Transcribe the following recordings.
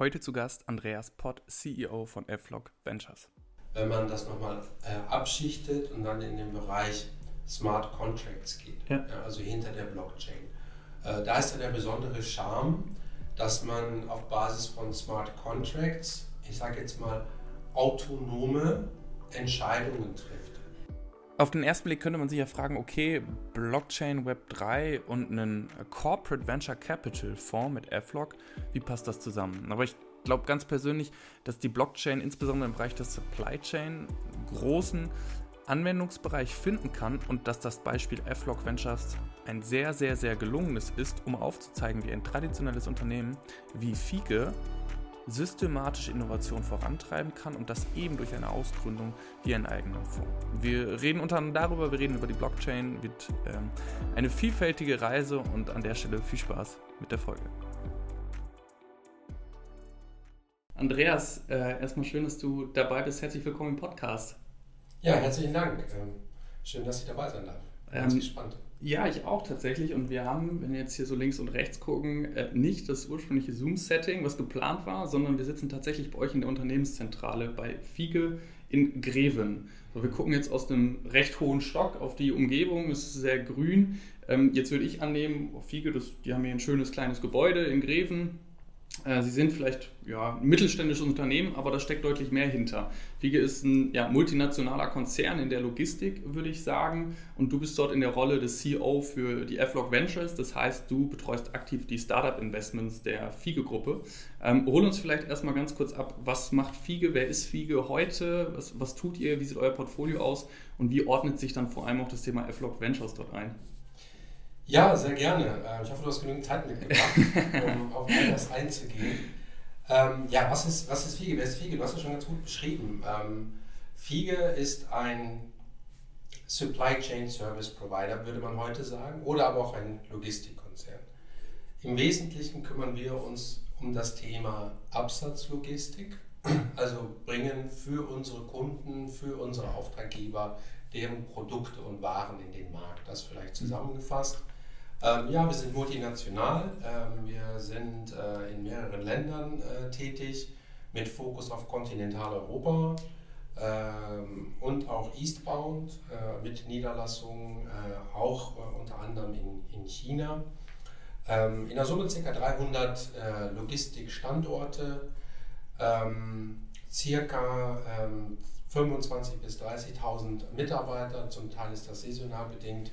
Heute zu Gast Andreas Pott, CEO von Flock Ventures. Wenn man das nochmal äh, abschichtet und dann in den Bereich Smart Contracts geht, ja. Ja, also hinter der Blockchain, äh, da ist ja der besondere Charme, dass man auf Basis von Smart Contracts, ich sage jetzt mal, autonome Entscheidungen trifft. Auf den ersten Blick könnte man sich ja fragen, okay, Blockchain Web 3 und einen Corporate Venture Capital Fonds mit Flock, wie passt das zusammen? Aber ich glaube ganz persönlich, dass die Blockchain insbesondere im Bereich der Supply Chain großen Anwendungsbereich finden kann und dass das Beispiel Flock Ventures ein sehr, sehr, sehr gelungenes ist, um aufzuzeigen, wie ein traditionelles Unternehmen wie Fiege systematisch Innovation vorantreiben kann und das eben durch eine Ausgründung wie einen eigenen Fonds. Wir reden unter anderem darüber, wir reden über die Blockchain, wird ähm, eine vielfältige Reise und an der Stelle viel Spaß mit der Folge. Andreas, äh, erstmal schön, dass du dabei bist. Herzlich willkommen im Podcast. Ja, herzlichen Dank. Ähm, schön, dass ich dabei sein darf. Ganz ähm, gespannt. Ja, ich auch tatsächlich. Und wir haben, wenn wir jetzt hier so links und rechts gucken, äh, nicht das ursprüngliche Zoom-Setting, was geplant war, sondern wir sitzen tatsächlich bei euch in der Unternehmenszentrale bei Fiege in Greven. So, wir gucken jetzt aus einem recht hohen Stock auf die Umgebung, es ist sehr grün. Ähm, jetzt würde ich annehmen, Fiege, das, die haben hier ein schönes kleines Gebäude in Greven sie sind vielleicht ja, ein mittelständisches Unternehmen, aber da steckt deutlich mehr hinter. Fiege ist ein ja, multinationaler Konzern in der Logistik, würde ich sagen. Und du bist dort in der Rolle des CEO für die F-Log Ventures. Das heißt, du betreust aktiv die Startup-Investments der Fiege-Gruppe. Ähm, hol uns vielleicht erstmal ganz kurz ab, was macht Fiege? Wer ist Fiege heute? Was, was tut ihr? Wie sieht euer Portfolio aus? Und wie ordnet sich dann vor allem auch das Thema F-Log Ventures dort ein? Ja, sehr gerne. Äh, ich hoffe, du hast genügend Zeit mitgebracht, um auf all das einzugehen. Ähm, ja, was ist, was ist Fiege? Wer ist Fiege? Du hast es schon ganz gut beschrieben. Ähm, Fiege ist ein Supply Chain Service Provider, würde man heute sagen, oder aber auch ein Logistikkonzern. Im Wesentlichen kümmern wir uns um das Thema Absatzlogistik, also bringen für unsere Kunden, für unsere Auftraggeber deren Produkte und Waren in den Markt. Das vielleicht zusammengefasst. Ähm, ja, wir sind multinational. Ähm, wir sind äh, in mehreren Ländern äh, tätig mit Fokus auf Kontinentaleuropa ähm, und auch Eastbound äh, mit Niederlassungen äh, auch äh, unter anderem in, in China. Ähm, in der Summe ca. 300 äh, Logistikstandorte, ähm, circa 25.000 bis 30.000 Mitarbeiter, zum Teil ist das saisonal bedingt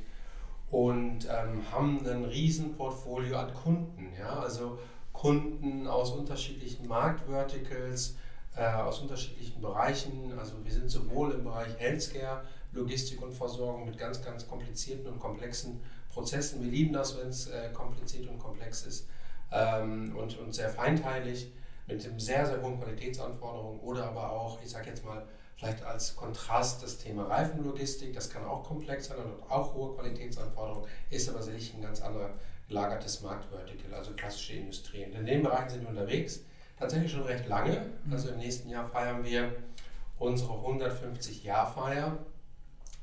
und ähm, haben ein Riesenportfolio an Kunden. Ja? Also Kunden aus unterschiedlichen Marktverticals, äh, aus unterschiedlichen Bereichen. Also wir sind sowohl im Bereich Healthcare, Logistik und Versorgung mit ganz, ganz komplizierten und komplexen Prozessen. Wir lieben das, wenn es äh, kompliziert und komplex ist ähm, und, und sehr feinteilig mit sehr, sehr hohen Qualitätsanforderungen oder aber auch, ich sage jetzt mal, Vielleicht als Kontrast das Thema Reifenlogistik, das kann auch komplex sein und auch hohe Qualitätsanforderungen, ist aber sicherlich ein ganz anderer gelagertes Marktvertical, also klassische Industrie. Und in den Bereichen sind wir unterwegs, tatsächlich schon recht lange. Mhm. Also im nächsten Jahr feiern wir unsere 150-Jahr-Feier.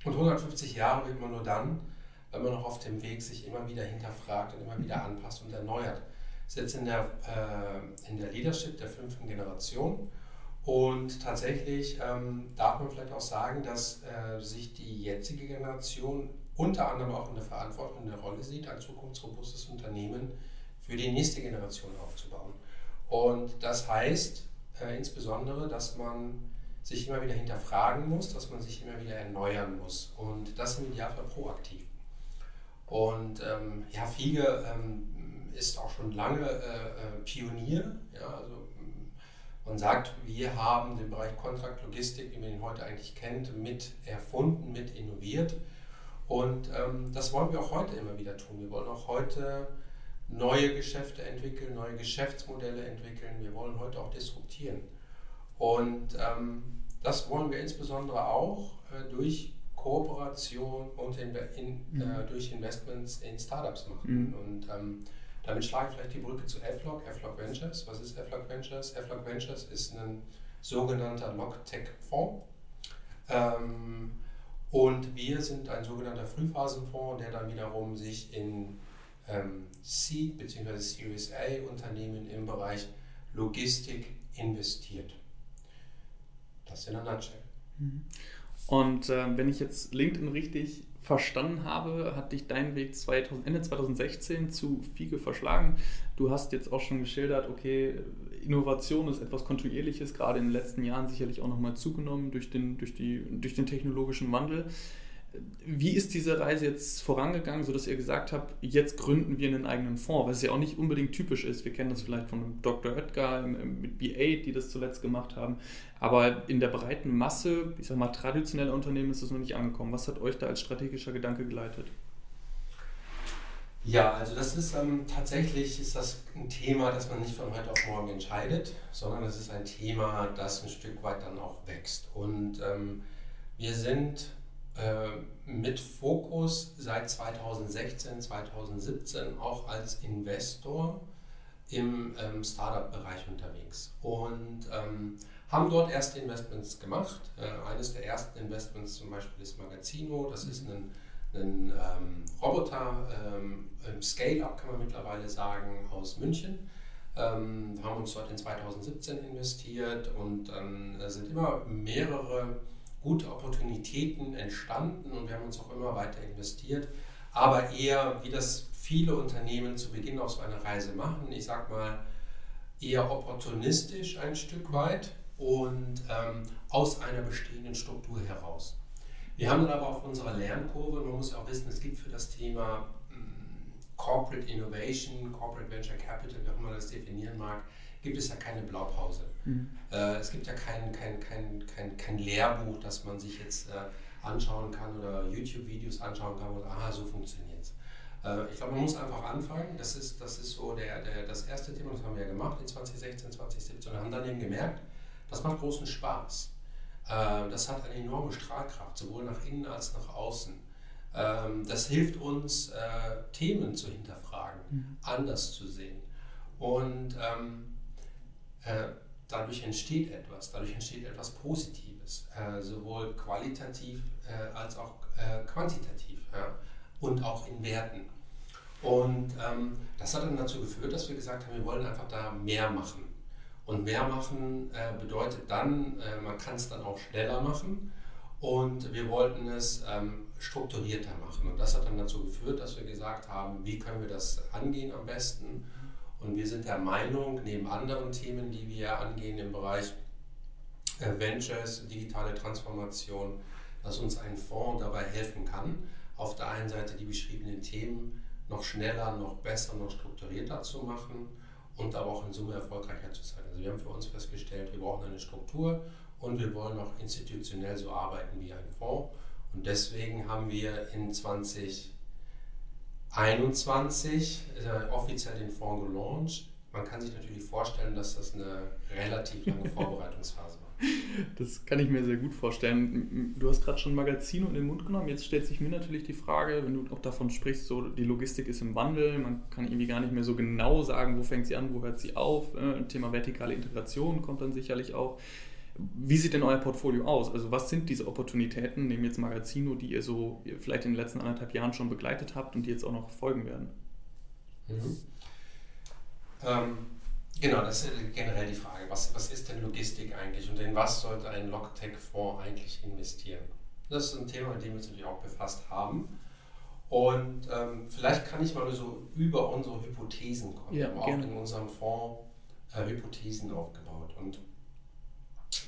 Und 150 Jahre wird man nur dann, wenn man noch auf dem Weg sich immer wieder hinterfragt und immer wieder anpasst und erneuert. Ist jetzt in der, äh, in der Leadership der fünften Generation und tatsächlich ähm, darf man vielleicht auch sagen, dass äh, sich die jetzige Generation unter anderem auch in der Verantwortung, der Rolle sieht, ein zukunftsrobustes Unternehmen für die nächste Generation aufzubauen. Und das heißt äh, insbesondere, dass man sich immer wieder hinterfragen muss, dass man sich immer wieder erneuern muss. Und das im Idealfall proaktiv. Und ähm, ja, Fiege ähm, ist auch schon lange äh, äh Pionier. Ja, also man sagt, wir haben den Bereich Kontraktlogistik, wie man ihn heute eigentlich kennt, mit erfunden, mit innoviert. Und ähm, das wollen wir auch heute immer wieder tun. Wir wollen auch heute neue Geschäfte entwickeln, neue Geschäftsmodelle entwickeln. Wir wollen heute auch disruptieren. Und ähm, das wollen wir insbesondere auch äh, durch Kooperation und in, in, mhm. äh, durch Investments in Startups machen. Mhm. Und ähm, damit schlage ich vielleicht die Brücke zu FLOG, FLOG Ventures. Was ist FLOG Ventures? FLOG Ventures ist ein sogenannter Logtech-Fonds. Ähm, und wir sind ein sogenannter Frühphasenfonds, der dann wiederum sich in ähm, Seed bzw. Series A Unternehmen im Bereich Logistik investiert. Das in der Nutshell. Mhm. Und äh, wenn ich jetzt LinkedIn richtig verstanden habe, hat dich dein Weg 2000, Ende 2016 zu Fiege verschlagen. Du hast jetzt auch schon geschildert, okay, Innovation ist etwas Kontinuierliches, gerade in den letzten Jahren sicherlich auch nochmal zugenommen durch den, durch, die, durch den technologischen Wandel. Wie ist diese Reise jetzt vorangegangen, sodass ihr gesagt habt, jetzt gründen wir einen eigenen Fonds, was ja auch nicht unbedingt typisch ist. Wir kennen das vielleicht von Dr. Oetker mit B8, die das zuletzt gemacht haben. Aber in der breiten Masse, ich sag mal, traditioneller Unternehmen ist das noch nicht angekommen. Was hat euch da als strategischer Gedanke geleitet? Ja, also das ist ähm, tatsächlich ist das ein Thema, das man nicht von heute auf morgen entscheidet, sondern es ist ein Thema, das ein Stück weit dann auch wächst. Und ähm, wir sind äh, mit Fokus seit 2016, 2017 auch als Investor im ähm, Startup-Bereich unterwegs und ähm, haben dort erste Investments gemacht. Äh, eines der ersten Investments zum Beispiel ist Magazino, das ist ein, ein ähm, Roboter, ähm, Scale-Up kann man mittlerweile sagen, aus München. Ähm, haben uns dort in 2017 investiert und dann äh, sind immer mehrere gute Opportunitäten entstanden und wir haben uns auch immer weiter investiert, aber eher, wie das viele Unternehmen zu Beginn auf so einer Reise machen, ich sag mal, eher opportunistisch ein Stück weit und ähm, aus einer bestehenden Struktur heraus. Wir haben dann aber auf unserer Lernkurve, man muss ja auch wissen, es gibt für das Thema hm, Corporate Innovation, Corporate Venture Capital, wie auch immer man das definieren mag, gibt es ja keine Blaupause. Mhm. Äh, es gibt ja kein, kein, kein, kein, kein Lehrbuch, das man sich jetzt äh, anschauen kann oder YouTube-Videos anschauen kann und aha, so funktioniert es. Äh, ich glaube, man muss einfach anfangen. Das ist, das ist so der, der, das erste Thema, das haben wir ja gemacht in 2016, 2017 und haben dann eben gemerkt, das macht großen Spaß. Äh, das hat eine enorme Strahlkraft, sowohl nach innen als nach außen. Ähm, das hilft uns, äh, Themen zu hinterfragen, mhm. anders zu sehen. Und ähm, äh, dadurch entsteht etwas, dadurch entsteht etwas Positives, äh, sowohl qualitativ als auch quantitativ und auch in Werten. Und ähm, das hat dann dazu geführt, dass wir gesagt haben, wir wollen einfach da mehr machen. Und mehr machen äh, bedeutet dann, äh, man kann es dann auch schneller machen und wir wollten es ähm, strukturierter machen. Und das hat dann dazu geführt, dass wir gesagt haben, wie können wir das angehen am besten und wir sind der Meinung, neben anderen Themen, die wir angehen im Bereich äh, Ventures, digitale Transformation, dass uns ein Fonds dabei helfen kann, auf der einen Seite die beschriebenen Themen noch schneller, noch besser, noch strukturierter zu machen und aber auch in Summe erfolgreicher zu sein. Also wir haben für uns festgestellt, wir brauchen eine Struktur und wir wollen auch institutionell so arbeiten wie ein Fonds. Und deswegen haben wir in 20 21 äh, offiziell den Fonds gelauncht. Man kann sich natürlich vorstellen, dass das eine relativ lange Vorbereitungsphase war. Das kann ich mir sehr gut vorstellen. Du hast gerade schon Magazino in den Mund genommen. Jetzt stellt sich mir natürlich die Frage, wenn du auch davon sprichst, so die Logistik ist im Wandel, man kann irgendwie gar nicht mehr so genau sagen, wo fängt sie an, wo hört sie auf. Äh, Thema vertikale Integration kommt dann sicherlich auch. Wie sieht denn euer Portfolio aus? Also was sind diese Opportunitäten, nehmen jetzt Magazino, die ihr so vielleicht in den letzten anderthalb Jahren schon begleitet habt und die jetzt auch noch folgen werden? Mhm. Ähm, genau, das ist generell die Frage. Was, was ist denn Logistik eigentlich und in was sollte ein Logtech-Fonds eigentlich investieren? Das ist ein Thema, mit dem wir uns natürlich auch befasst haben. Und ähm, vielleicht kann ich mal so über unsere Hypothesen kommen. Ja, wir haben auch in unserem Fonds äh, Hypothesen aufgebaut. Und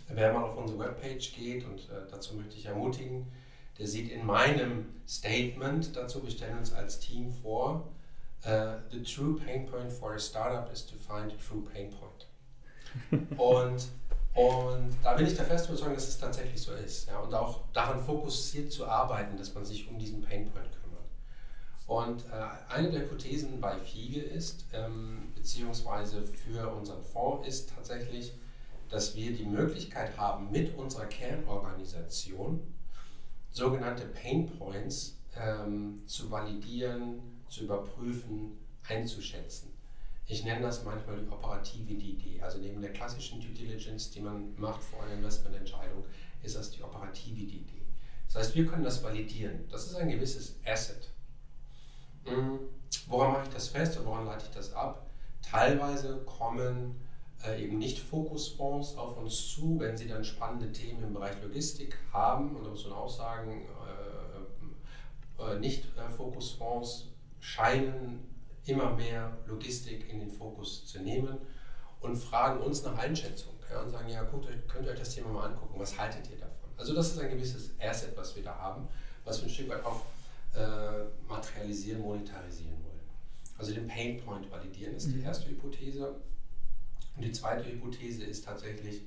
Wer mal auf unsere Webpage geht, und äh, dazu möchte ich ermutigen, der sieht in meinem Statement dazu, wir stellen uns als Team vor, uh, the true pain point for a startup is to find a true pain point. und, und da bin ich der festen Überzeugung, dass es tatsächlich so ist. Ja, und auch daran fokussiert zu arbeiten, dass man sich um diesen Pain Point kümmert. Und äh, eine der Hypothesen bei FIGE ist, ähm, beziehungsweise für unseren Fonds ist tatsächlich, dass wir die Möglichkeit haben, mit unserer Kernorganisation sogenannte Pain Points ähm, zu validieren, zu überprüfen, einzuschätzen. Ich nenne das manchmal die operative Idee. Also neben der klassischen Due Diligence, die man macht vor einer Investmententscheidung, ist das die operative Idee. Das heißt, wir können das validieren. Das ist ein gewisses Asset. Hm, woran mache ich das fest und woran leite ich das ab? Teilweise kommen äh, eben nicht Fokusfonds auf uns zu, wenn sie dann spannende Themen im Bereich Logistik haben. Und da muss man auch sagen, äh, äh, nicht äh, Fokusfonds scheinen immer mehr Logistik in den Fokus zu nehmen und fragen uns nach Einschätzung ja, und sagen, ja, guckt euch, könnt ihr euch das Thema mal angucken, was haltet ihr davon? Also das ist ein gewisses Asset, was wir da haben, was wir ein Stück weit auch äh, materialisieren, monetarisieren wollen. Also den Pain Point validieren ist die mhm. erste Hypothese. Und die zweite Hypothese ist tatsächlich,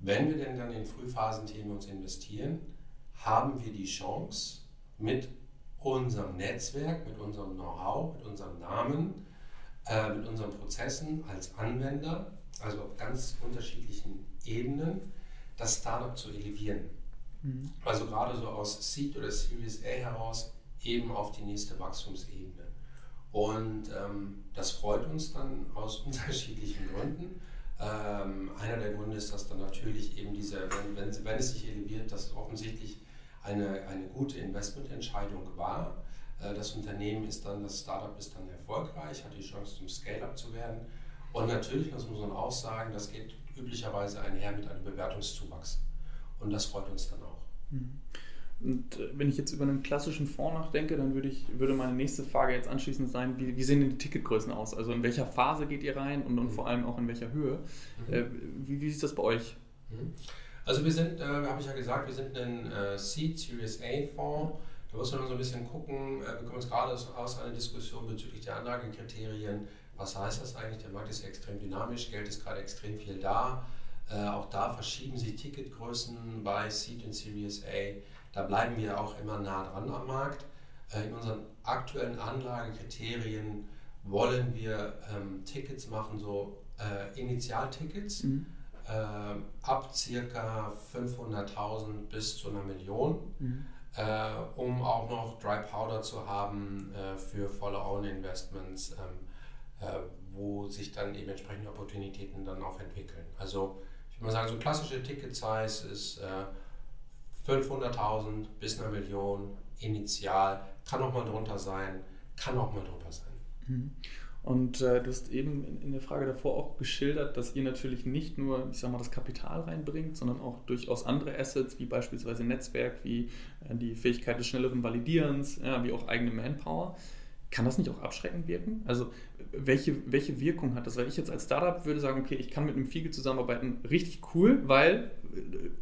wenn wir denn dann in Frühphasenthemen uns investieren, haben wir die Chance, mit unserem Netzwerk, mit unserem Know-how, mit unserem Namen, äh, mit unseren Prozessen als Anwender, also auf ganz unterschiedlichen Ebenen, das Startup zu elevieren. Mhm. Also gerade so aus Seed oder Series A heraus eben auf die nächste Wachstumsebene. Und ähm, das freut uns dann aus unterschiedlichen Gründen. Ähm, einer der Gründe ist, dass dann natürlich eben diese, wenn, wenn, wenn es sich eleviert, dass es offensichtlich eine, eine gute Investmententscheidung war. Äh, das Unternehmen ist dann, das Startup ist dann erfolgreich, hat die Chance zum Scale-up zu werden. Und natürlich, das muss man auch sagen, das geht üblicherweise einher mit einem Bewertungszuwachs. Und das freut uns dann auch. Mhm. Und äh, wenn ich jetzt über einen klassischen Fonds nachdenke, dann würde, ich, würde meine nächste Frage jetzt anschließend sein, wie, wie sehen denn die Ticketgrößen aus? Also in welcher Phase geht ihr rein und, und mhm. vor allem auch in welcher Höhe? Mhm. Äh, wie, wie ist das bei euch? Mhm. Also wir sind, äh, habe ich ja gesagt, wir sind ein äh, Seed Series A Fonds. Da muss man so ein bisschen gucken, äh, wir kommen jetzt gerade aus einer Diskussion bezüglich der Anlagekriterien. Was heißt das eigentlich? Der Markt ist extrem dynamisch, Geld ist gerade extrem viel da. Äh, auch da verschieben sich Ticketgrößen bei Seed und Series A. Da bleiben wir auch immer nah dran am Markt. Äh, in unseren aktuellen Anlagekriterien wollen wir ähm, Tickets machen, so äh, Initialtickets. Mhm. Äh, ab circa 500.000 bis zu einer Million, mhm. äh, um auch noch Dry Powder zu haben äh, für volle Own-Investments. Ähm, äh, wo sich dann eben entsprechende Opportunitäten dann auch entwickeln. Also ich würde mal sagen, so klassische Ticket-Size ist äh, 500.000 bis eine Million initial, kann auch mal drunter sein, kann auch mal drunter sein. Mhm. Und äh, du hast eben in, in, der Frage davor auch geschildert, dass ihr natürlich nicht nur, ich sag mal, das Kapital reinbringt, sondern auch durchaus andere Assets, wie beispielsweise Netzwerk, wie äh, die Fähigkeit des schnelleren Validierens, ja, wie auch eigene Manpower. Kann das nicht auch abschreckend wirken? Also welche, welche Wirkung hat das? Weil ich jetzt als Startup würde sagen, okay, ich kann mit einem Fiege zusammenarbeiten, richtig cool, weil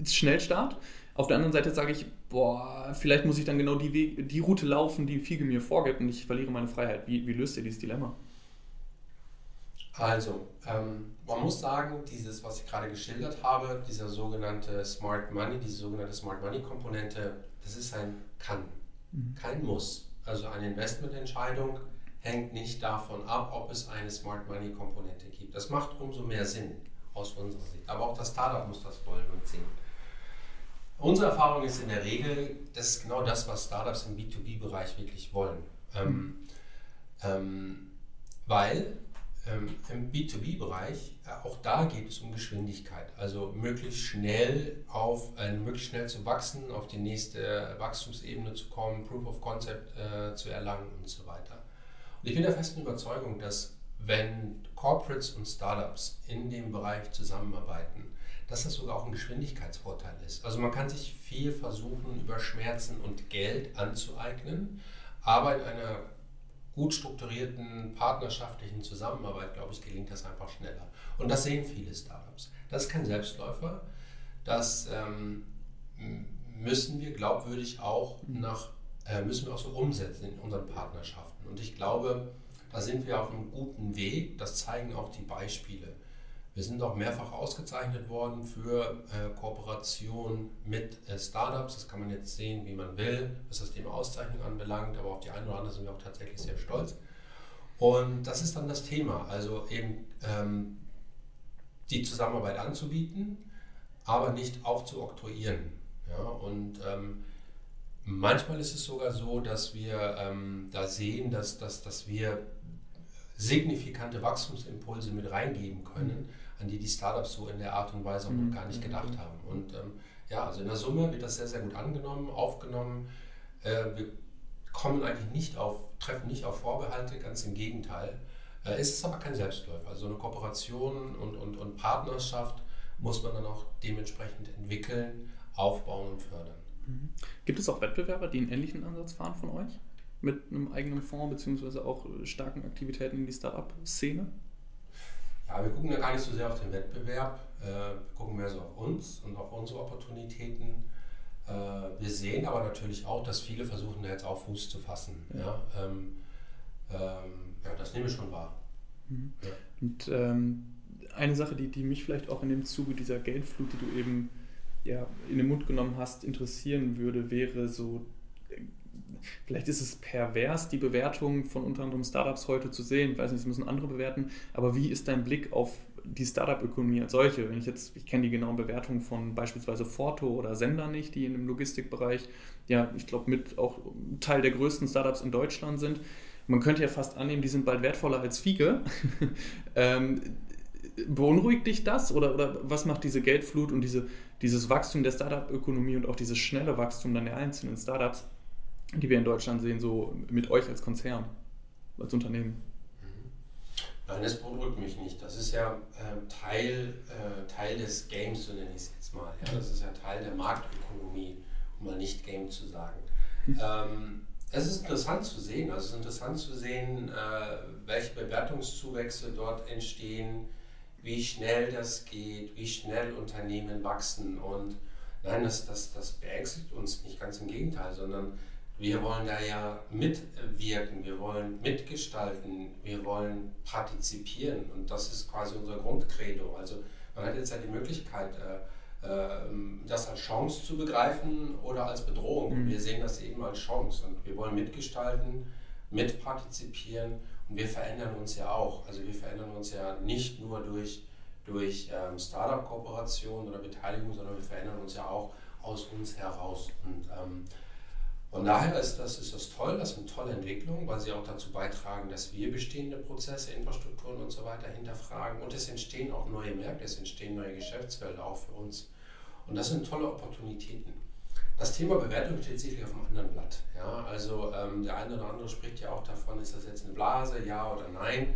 es äh, Schnellstart. Auf der anderen Seite sage ich, boah, vielleicht muss ich dann genau die, Weg, die Route laufen, die Fiege mir vorgibt und ich verliere meine Freiheit. Wie, wie löst ihr dieses Dilemma? Also, ähm, man muss sagen, dieses, was ich gerade geschildert habe, dieser sogenannte Smart Money, diese sogenannte Smart Money Komponente, das ist ein Kann, mhm. kein Muss. Also eine Investmententscheidung hängt nicht davon ab, ob es eine Smart Money Komponente gibt. Das macht umso mehr Sinn aus unserer Sicht. Aber auch das Startup muss das wollen und sehen. Unsere Erfahrung ist in der Regel, das ist genau das, was Startups im B2B-Bereich wirklich wollen. Ähm, ähm, weil ähm, im B2B-Bereich, äh, auch da geht es um Geschwindigkeit. Also möglichst schnell auf, äh, möglichst schnell zu wachsen, auf die nächste Wachstumsebene zu kommen, Proof of Concept äh, zu erlangen und so weiter. Und ich bin der festen Überzeugung, dass wenn Corporates und Startups in dem Bereich zusammenarbeiten, dass das sogar auch ein Geschwindigkeitsvorteil ist. Also man kann sich viel versuchen, über Schmerzen und Geld anzueignen, aber in einer gut strukturierten partnerschaftlichen Zusammenarbeit, glaube ich, gelingt das einfach schneller. Und das sehen viele Startups. Das ist kein Selbstläufer. Das ähm, müssen wir glaubwürdig auch nach, äh, müssen wir auch so umsetzen in unseren Partnerschaften. Und ich glaube, da sind wir auf einem guten Weg. Das zeigen auch die Beispiele. Wir sind auch mehrfach ausgezeichnet worden für äh, Kooperation mit äh, Startups. Das kann man jetzt sehen, wie man will, was das Thema Auszeichnung anbelangt. Aber auf die eine oder andere sind wir auch tatsächlich sehr stolz. Und das ist dann das Thema. Also eben ähm, die Zusammenarbeit anzubieten, aber nicht aufzuoktroyieren. Ja? Und ähm, manchmal ist es sogar so, dass wir ähm, da sehen, dass, dass, dass wir signifikante Wachstumsimpulse mit reingeben können an die die Startups so in der Art und Weise auch noch mhm. gar nicht gedacht haben. Und ähm, ja, also in der Summe wird das sehr, sehr gut angenommen, aufgenommen. Äh, wir kommen eigentlich nicht auf, treffen nicht auf Vorbehalte, ganz im Gegenteil. Äh, ist es aber kein Selbstläufer. Also eine Kooperation und, und, und Partnerschaft muss man dann auch dementsprechend entwickeln, aufbauen und fördern. Mhm. Gibt es auch Wettbewerber, die einen ähnlichen Ansatz fahren von euch? Mit einem eigenen Fonds beziehungsweise auch starken Aktivitäten in die Startup-Szene? Ja, wir gucken da gar nicht so sehr auf den Wettbewerb, äh, wir gucken mehr so auf uns und auf unsere Opportunitäten. Äh, wir sehen aber natürlich auch, dass viele versuchen, da jetzt auch Fuß zu fassen. Ja. ja ähm, ähm, ja das nehme ich schon wahr. Mhm. Ja. Und ähm, eine Sache, die, die mich vielleicht auch in dem Zuge dieser Geldflut, die du eben ja, in den Mund genommen hast, interessieren würde, wäre so vielleicht ist es pervers, die Bewertung von unter anderem Startups heute zu sehen. Ich weiß nicht, das müssen andere bewerten. Aber wie ist dein Blick auf die Startup-Ökonomie als solche? Wenn ich jetzt, ich kenne die genauen Bewertungen von beispielsweise Forto oder Sender nicht, die in dem Logistikbereich, ja, ich glaube, mit auch Teil der größten Startups in Deutschland sind. Man könnte ja fast annehmen, die sind bald wertvoller als Fiege. ähm, beunruhigt dich das oder, oder was macht diese Geldflut und diese, dieses Wachstum der Startup-Ökonomie und auch dieses schnelle Wachstum dann der einzelnen Startups die wir in Deutschland sehen, so mit euch als Konzern, als Unternehmen? Mhm. Nein, das beunruhigt mich nicht. Das ist ja äh, Teil, äh, Teil des Games, so nenne ich es jetzt mal. Ja? Das ist ja Teil der Marktökonomie, um mal nicht Game zu sagen. ähm, es ist interessant zu sehen, also es ist interessant zu sehen, äh, welche Bewertungszuwächse dort entstehen, wie schnell das geht, wie schnell Unternehmen wachsen. Und nein, das, das, das beängstigt uns nicht, ganz im Gegenteil, sondern wir wollen da ja mitwirken, wir wollen mitgestalten, wir wollen partizipieren und das ist quasi unser Grundcredo. Also man hat jetzt ja die Möglichkeit, äh, äh, das als Chance zu begreifen oder als Bedrohung. Mhm. Wir sehen das eben als Chance und wir wollen mitgestalten, mitpartizipieren und wir verändern uns ja auch. Also wir verändern uns ja nicht nur durch, durch ähm, Startup-Kooperationen oder Beteiligung, sondern wir verändern uns ja auch aus uns heraus. Und ähm, von daher ist das, ist das toll, das sind tolle Entwicklungen, weil sie auch dazu beitragen, dass wir bestehende Prozesse, Infrastrukturen und so weiter hinterfragen. Und es entstehen auch neue Märkte, es entstehen neue Geschäftsfelder auch für uns. Und das sind tolle Opportunitäten. Das Thema Bewertung steht sicherlich auf einem anderen Blatt. Ja, also ähm, der eine oder andere spricht ja auch davon, ist das jetzt eine Blase, ja oder nein.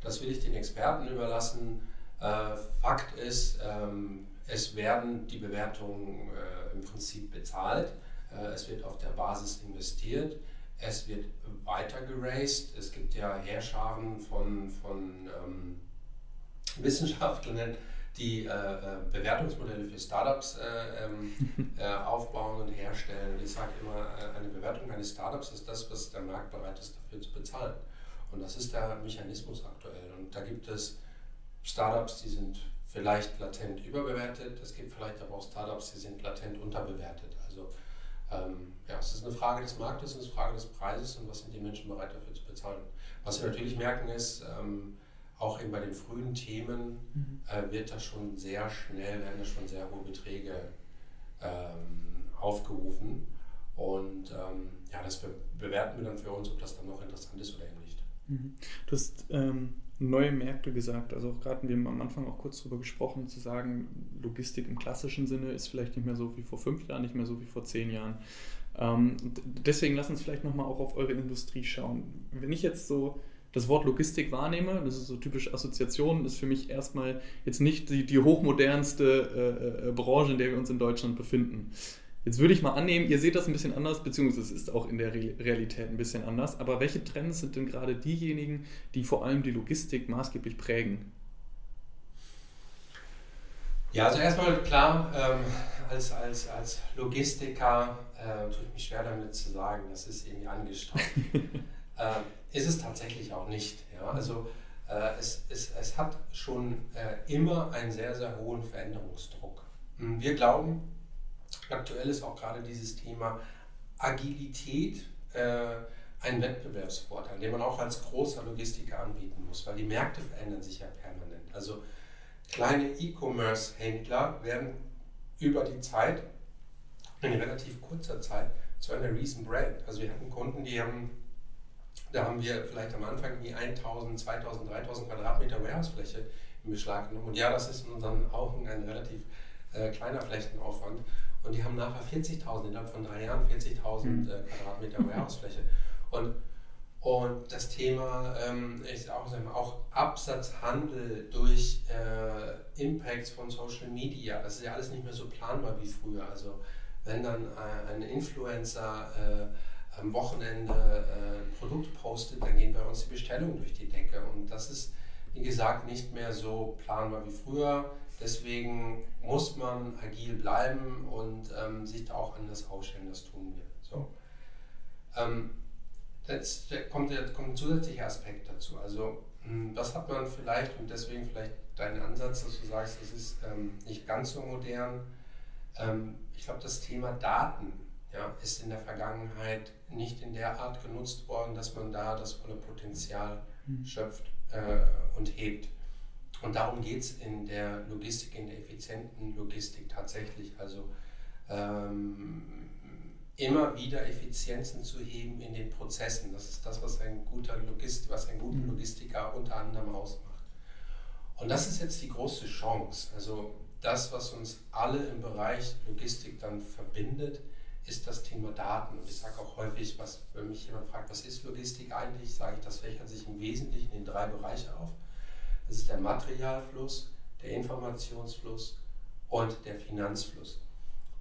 Das will ich den Experten überlassen. Äh, Fakt ist, ähm, es werden die Bewertungen äh, im Prinzip bezahlt. Äh, es wird auf der Basis investiert, es wird weiter geraced. Es gibt ja Heerscharen von, von ähm, Wissenschaftlern, die äh, äh Bewertungsmodelle für Startups äh, ähm, äh, aufbauen und herstellen. Und ich sage immer, äh, eine Bewertung eines Startups ist das, was der Markt bereit ist, dafür zu bezahlen. Und das ist der Mechanismus aktuell. Und da gibt es Startups, die sind vielleicht latent überbewertet. Es gibt vielleicht aber auch Startups, die sind latent unterbewertet. Also ähm, ja, es ist eine Frage des Marktes und es ist eine Frage des Preises und was sind die Menschen bereit dafür zu bezahlen. Was wir natürlich merken ist, ähm, auch eben bei den frühen Themen mhm. äh, wird das schon sehr schnell, werden da schon sehr hohe Beträge ähm, aufgerufen. Und ähm, ja, das bewerten wir dann für uns, ob das dann noch interessant ist oder eben nicht. Mhm. Du hast ähm, neue Märkte gesagt. Also auch gerade, wir haben am Anfang auch kurz darüber gesprochen, zu sagen, Logistik im klassischen Sinne ist vielleicht nicht mehr so wie vor fünf Jahren, nicht mehr so wie vor zehn Jahren. Ähm, deswegen lass uns vielleicht nochmal auch auf eure Industrie schauen. Wenn ich jetzt so das Wort Logistik wahrnehme, das ist so typisch Assoziation, ist für mich erstmal jetzt nicht die, die hochmodernste äh, äh, Branche, in der wir uns in Deutschland befinden. Jetzt würde ich mal annehmen, ihr seht das ein bisschen anders, beziehungsweise es ist auch in der Realität ein bisschen anders. Aber welche Trends sind denn gerade diejenigen, die vor allem die Logistik maßgeblich prägen? Ja, also erstmal klar, ähm, als, als, als Logistiker äh, tue ich mich schwer damit zu sagen, das ist irgendwie angestaubt. äh, ist es tatsächlich auch nicht. Ja? Also äh, es, es, es hat schon äh, immer einen sehr, sehr hohen Veränderungsdruck. Hm, wir glauben, Aktuell ist auch gerade dieses Thema Agilität äh, ein Wettbewerbsvorteil, den man auch als großer Logistiker anbieten muss, weil die Märkte verändern sich ja permanent. Also kleine E-Commerce-Händler werden über die Zeit, in relativ kurzer Zeit, zu einer riesen Brand. Also wir hatten Kunden, die haben, da haben wir vielleicht am Anfang die 1000, 2000, 3000 Quadratmeter Warehouse-Fläche in Beschlag genommen. Und ja, das ist in unseren Augen ein relativ äh, kleiner Flächenaufwand. Und die haben nachher 40.000, innerhalb von drei Jahren 40.000 mhm. äh, Quadratmeter Warehouse-Fläche. Und, Und das Thema ähm, ist auch, sagen wir, auch Absatzhandel durch äh, Impacts von Social Media. Das ist ja alles nicht mehr so planbar wie früher. Also wenn dann äh, ein Influencer äh, am Wochenende äh, ein Produkt postet, dann gehen bei uns die Bestellungen durch die Decke. Und das ist, wie gesagt, nicht mehr so planbar wie früher. Deswegen muss man agil bleiben und ähm, sich da auch anders aufstellen. Das tun wir. So. Ähm, jetzt kommt, der, kommt ein zusätzlicher Aspekt dazu. Also, hm, hat man vielleicht, und deswegen vielleicht dein Ansatz, dass du sagst, es ist ähm, nicht ganz so modern. Ähm, ich glaube, das Thema Daten ja, ist in der Vergangenheit nicht in der Art genutzt worden, dass man da das volle Potenzial mhm. schöpft äh, und hebt. Und darum geht es in der Logistik, in der effizienten Logistik tatsächlich. Also ähm, immer wieder Effizienzen zu heben in den Prozessen. Das ist das, was ein guter Logist, was einen guten mhm. Logistiker unter anderem ausmacht. Und das ist jetzt die große Chance. Also das, was uns alle im Bereich Logistik dann verbindet, ist das Thema Daten. Und ich sage auch häufig, was, wenn mich jemand fragt, was ist Logistik eigentlich, sage ich, das fächert sich im Wesentlichen in drei Bereiche auf. Das ist der Materialfluss, der Informationsfluss und der Finanzfluss.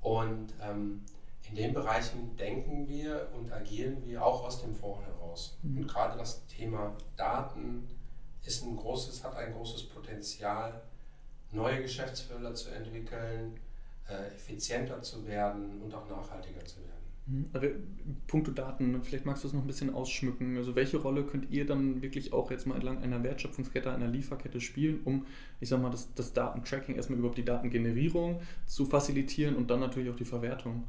Und ähm, in den Bereichen denken wir und agieren wir auch aus dem Fonds heraus. Mhm. Und gerade das Thema Daten ist ein großes, hat ein großes Potenzial, neue Geschäftsfelder zu entwickeln, äh, effizienter zu werden und auch nachhaltiger zu werden. Mhm. Aber punkto Daten, vielleicht magst du es noch ein bisschen ausschmücken. Also welche Rolle könnt ihr dann wirklich auch jetzt mal entlang einer Wertschöpfungskette, einer Lieferkette spielen, um, ich sag mal, das, das Datentracking, erstmal überhaupt die Datengenerierung zu facilitieren und dann natürlich auch die Verwertung?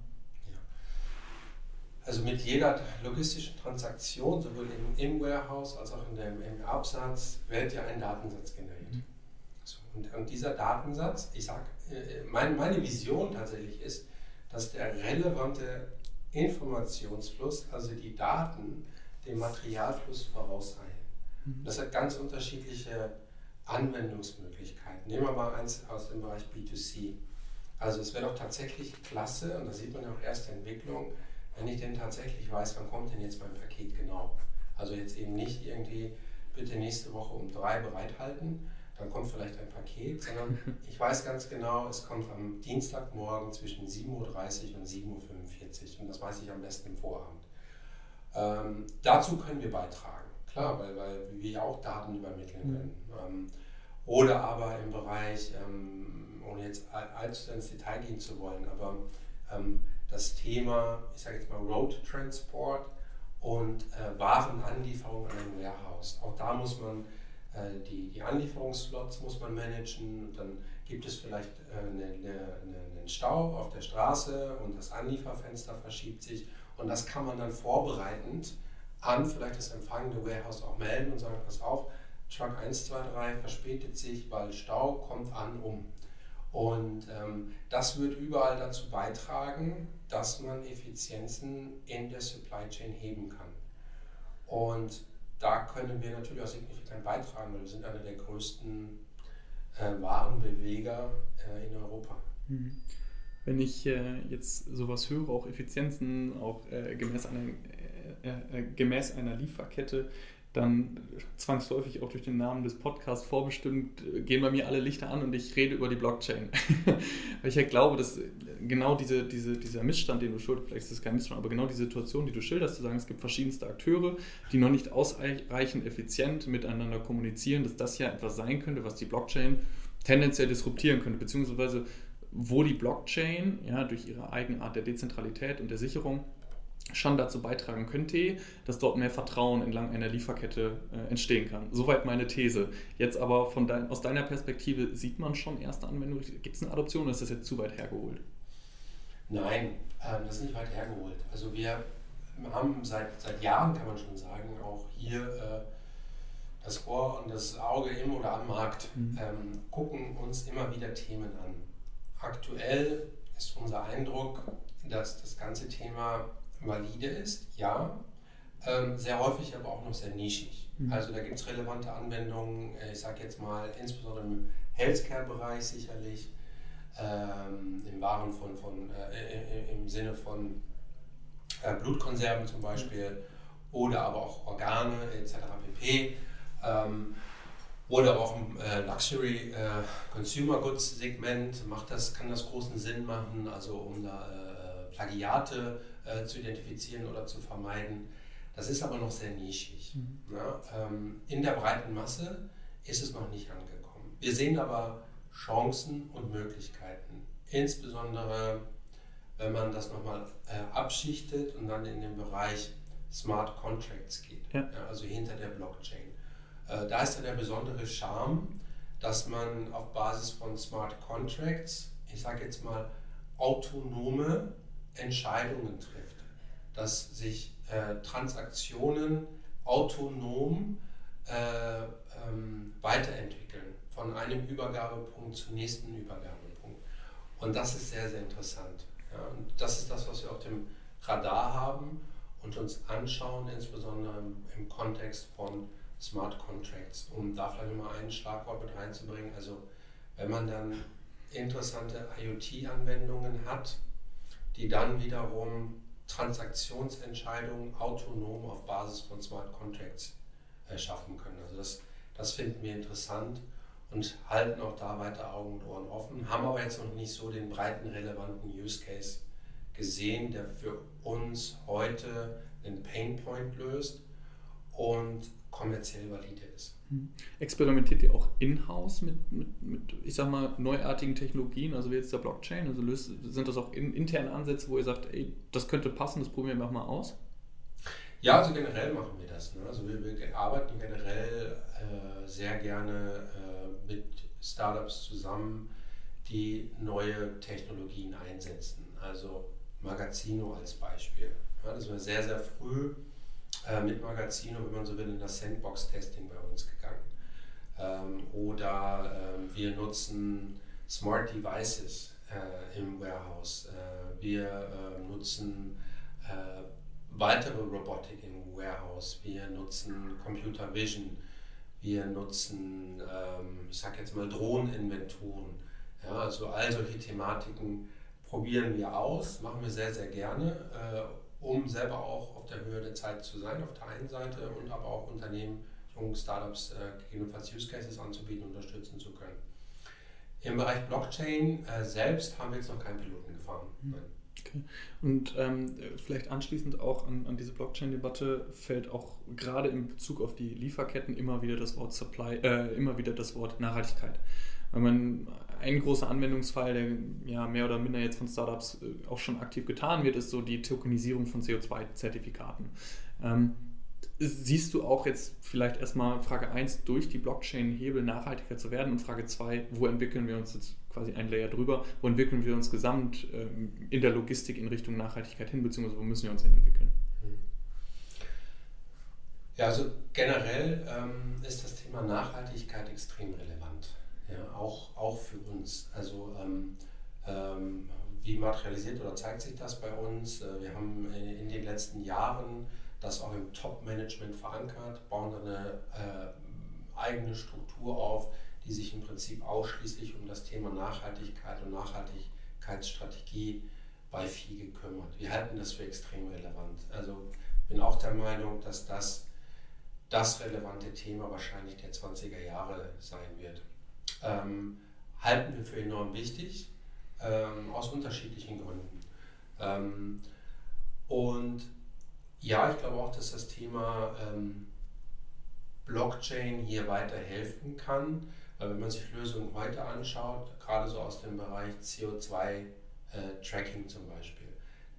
Ja. Also mit jeder logistischen Transaktion, sowohl im, im Warehouse als auch in dem, im Absatz, wird ja ein Datensatz generiert. Mhm. So, und, und, dieser Datensatz, ich sage, äh, mein, meine Vision tatsächlich ist, dass der relevante Informationsfluss, also die Daten, dem Materialfluss vorauseilen. Mhm. Das hat ganz unterschiedliche Anwendungsmöglichkeiten. Nehmen wir mal eins aus dem Bereich B2C. Also es wäre doch tatsächlich klasse, und da sieht man ja auch erste Entwicklung, wenn ich denn tatsächlich weiß, wann kommt denn jetzt mein Paket genau. Also jetzt eben nicht irgendwie bitte nächste Woche um drei bereithalten, dann kommt vielleicht ein Paket, sondern ich weiß ganz genau, es kommt am Dienstagmorgen zwischen 7.30 Uhr und 7.45 Uhr und das weiß ich am besten im Vorabend. Ähm, dazu können wir beitragen, klar, weil, weil wir ja auch Daten übermitteln mhm. können. Ähm, oder aber im Bereich, ähm, ohne jetzt allzu ins Detail gehen zu wollen, aber ähm, das Thema, ich sage jetzt mal Road Transport und äh, Warenanlieferung an ein Warehouse. Auch da muss man äh, die, die Anlieferungsslots muss man managen und dann gibt es vielleicht äh, eine, eine, einen Stau auf der Straße und das Anlieferfenster verschiebt sich und das kann man dann vorbereitend an vielleicht das empfangende Warehouse auch melden und sagen, pass auf, Truck 123 verspätet sich, weil Stau kommt an um. Und ähm, das wird überall dazu beitragen, dass man Effizienzen in der Supply Chain heben kann. Und da können wir natürlich auch signifikant beitragen, weil wir sind einer der größten äh, Warenbeweger äh, in Europa. Mhm. Wenn ich äh, jetzt sowas höre, auch Effizienzen, auch äh, gemäß, einer, äh, äh, gemäß einer Lieferkette, dann zwangsläufig auch durch den Namen des Podcasts vorbestimmt gehen bei mir alle Lichter an und ich rede über die Blockchain. Weil ich ja glaube, dass genau diese, diese, dieser Missstand, den du schilderst, vielleicht ist es kein Missstand, aber genau die Situation, die du schilderst, zu sagen, es gibt verschiedenste Akteure, die noch nicht ausreichend effizient miteinander kommunizieren, dass das ja etwas sein könnte, was die Blockchain tendenziell disruptieren könnte, beziehungsweise wo die Blockchain ja, durch ihre Eigenart der Dezentralität und der Sicherung schon dazu beitragen könnte, dass dort mehr Vertrauen entlang einer Lieferkette äh, entstehen kann. Soweit meine These. Jetzt aber von dein, aus deiner Perspektive sieht man schon erste Anwendungen. Gibt es eine Adoption oder ist das jetzt zu weit hergeholt? Nein, ähm, das ist nicht weit hergeholt. Also wir haben seit, seit Jahren, kann man schon sagen, auch hier äh, das Ohr und das Auge im oder am Markt, mhm. ähm, gucken uns immer wieder Themen an. Aktuell ist unser Eindruck, dass das ganze Thema valide ist, ja. Ähm, sehr häufig aber auch noch sehr nischig. Mhm. Also da gibt es relevante Anwendungen, äh, ich sage jetzt mal insbesondere im Healthcare-Bereich sicherlich, ähm, im Waren von, von äh, im Sinne von äh, Blutkonserven zum Beispiel. oder aber auch Organe etc. pp. Ähm, oder auch im äh, Luxury äh, Consumer Goods Segment macht das, kann das großen Sinn machen, also um da äh, Plagiate äh, zu identifizieren oder zu vermeiden. Das ist aber noch sehr nischig. Mhm. Ja, ähm, in der breiten Masse ist es noch nicht angekommen. Wir sehen aber Chancen und Möglichkeiten, insbesondere wenn man das nochmal äh, abschichtet und dann in den Bereich Smart Contracts geht, ja. Ja, also hinter der Blockchain. Äh, da ist ja der besondere Charme, dass man auf Basis von Smart Contracts, ich sage jetzt mal, autonome Entscheidungen trifft, dass sich äh, Transaktionen autonom äh, ähm, weiterentwickeln, von einem Übergabepunkt zum nächsten Übergabepunkt. Und das ist sehr, sehr interessant. Ja, und das ist das, was wir auf dem Radar haben und uns anschauen, insbesondere im, im Kontext von Smart Contracts, um da vielleicht nochmal ein Schlagwort mit reinzubringen. Also wenn man dann interessante IoT-Anwendungen hat, die dann wiederum Transaktionsentscheidungen autonom auf Basis von Smart Contracts äh, schaffen können. Also das, das finden wir interessant und halten auch da weiter Augen und Ohren offen, haben aber jetzt noch nicht so den breiten relevanten Use Case gesehen, der für uns heute einen Pain Point löst und kommerziell valide ist. Hm. Experimentiert ihr auch in-house mit, mit, mit, ich sag mal, neuartigen Technologien, also wie jetzt der Blockchain? Also löst, sind das auch in, interne Ansätze, wo ihr sagt, ey, das könnte passen, das probieren wir mal aus? Ja, also generell machen wir das. Ne? Also wir, wir, arbeiten generell äh, sehr gerne äh, mit Startups zusammen, die neue Technologien einsetzen. Also Magazino als Beispiel. Ja, das war sehr, sehr früh äh, mit Magazino, wenn man so will, in das Sandbox-Testing bei uns gegangen. Ähm, oder ähm, wir nutzen Smart Devices äh, im Warehouse. Äh, wir äh, nutzen äh, weitere Robotik im Warehouse. Wir nutzen Computer Vision. Wir nutzen, ähm, ich sage jetzt mal, Drohneninventuren. Ja, also all solche Thematiken probieren wir aus, machen wir sehr, sehr gerne äh, um selber auch auf der Höhe der Zeit zu sein, auf der einen Seite und aber auch Unternehmen, jungen Startups äh, gegebenenfalls Use Cases anzubieten, unterstützen zu können. Im Bereich Blockchain äh, selbst haben wir jetzt noch keinen Piloten gefahren. Mhm. Okay. Und ähm, vielleicht anschließend auch an, an diese Blockchain-Debatte fällt auch gerade in Bezug auf die Lieferketten immer wieder das Wort Supply, äh, immer wieder das Wort Nachhaltigkeit. Wenn man ein großer Anwendungsfall, der ja mehr oder minder jetzt von Startups äh, auch schon aktiv getan wird, ist so die Tokenisierung von CO2-Zertifikaten. Ähm, siehst du auch jetzt vielleicht erstmal Frage 1 durch die Blockchain-Hebel nachhaltiger zu werden und Frage 2, wo entwickeln wir uns jetzt quasi ein Layer drüber, wo entwickeln wir uns gesamt ähm, in der Logistik in Richtung Nachhaltigkeit hin, beziehungsweise wo müssen wir uns hin entwickeln? Ja, also generell ähm, ist das Thema Nachhaltigkeit extrem relevant ja, auch, auch für uns. Also ähm, ähm, wie materialisiert oder zeigt sich das bei uns? Äh, wir haben in den letzten Jahren das auch im Top-Management verankert, bauen eine äh, eigene Struktur auf, die sich im Prinzip ausschließlich um das Thema Nachhaltigkeit und Nachhaltigkeitsstrategie bei FIGE kümmert. Wir halten das für extrem relevant. Also bin auch der Meinung, dass das das relevante Thema wahrscheinlich der 20er Jahre sein wird ähm, halten wir für enorm wichtig, ähm, aus unterschiedlichen Gründen. Ähm, und ja, ich glaube auch, dass das Thema ähm, Blockchain hier weiterhelfen kann, weil wenn man sich Lösungen heute anschaut, gerade so aus dem Bereich CO2-Tracking äh, zum Beispiel,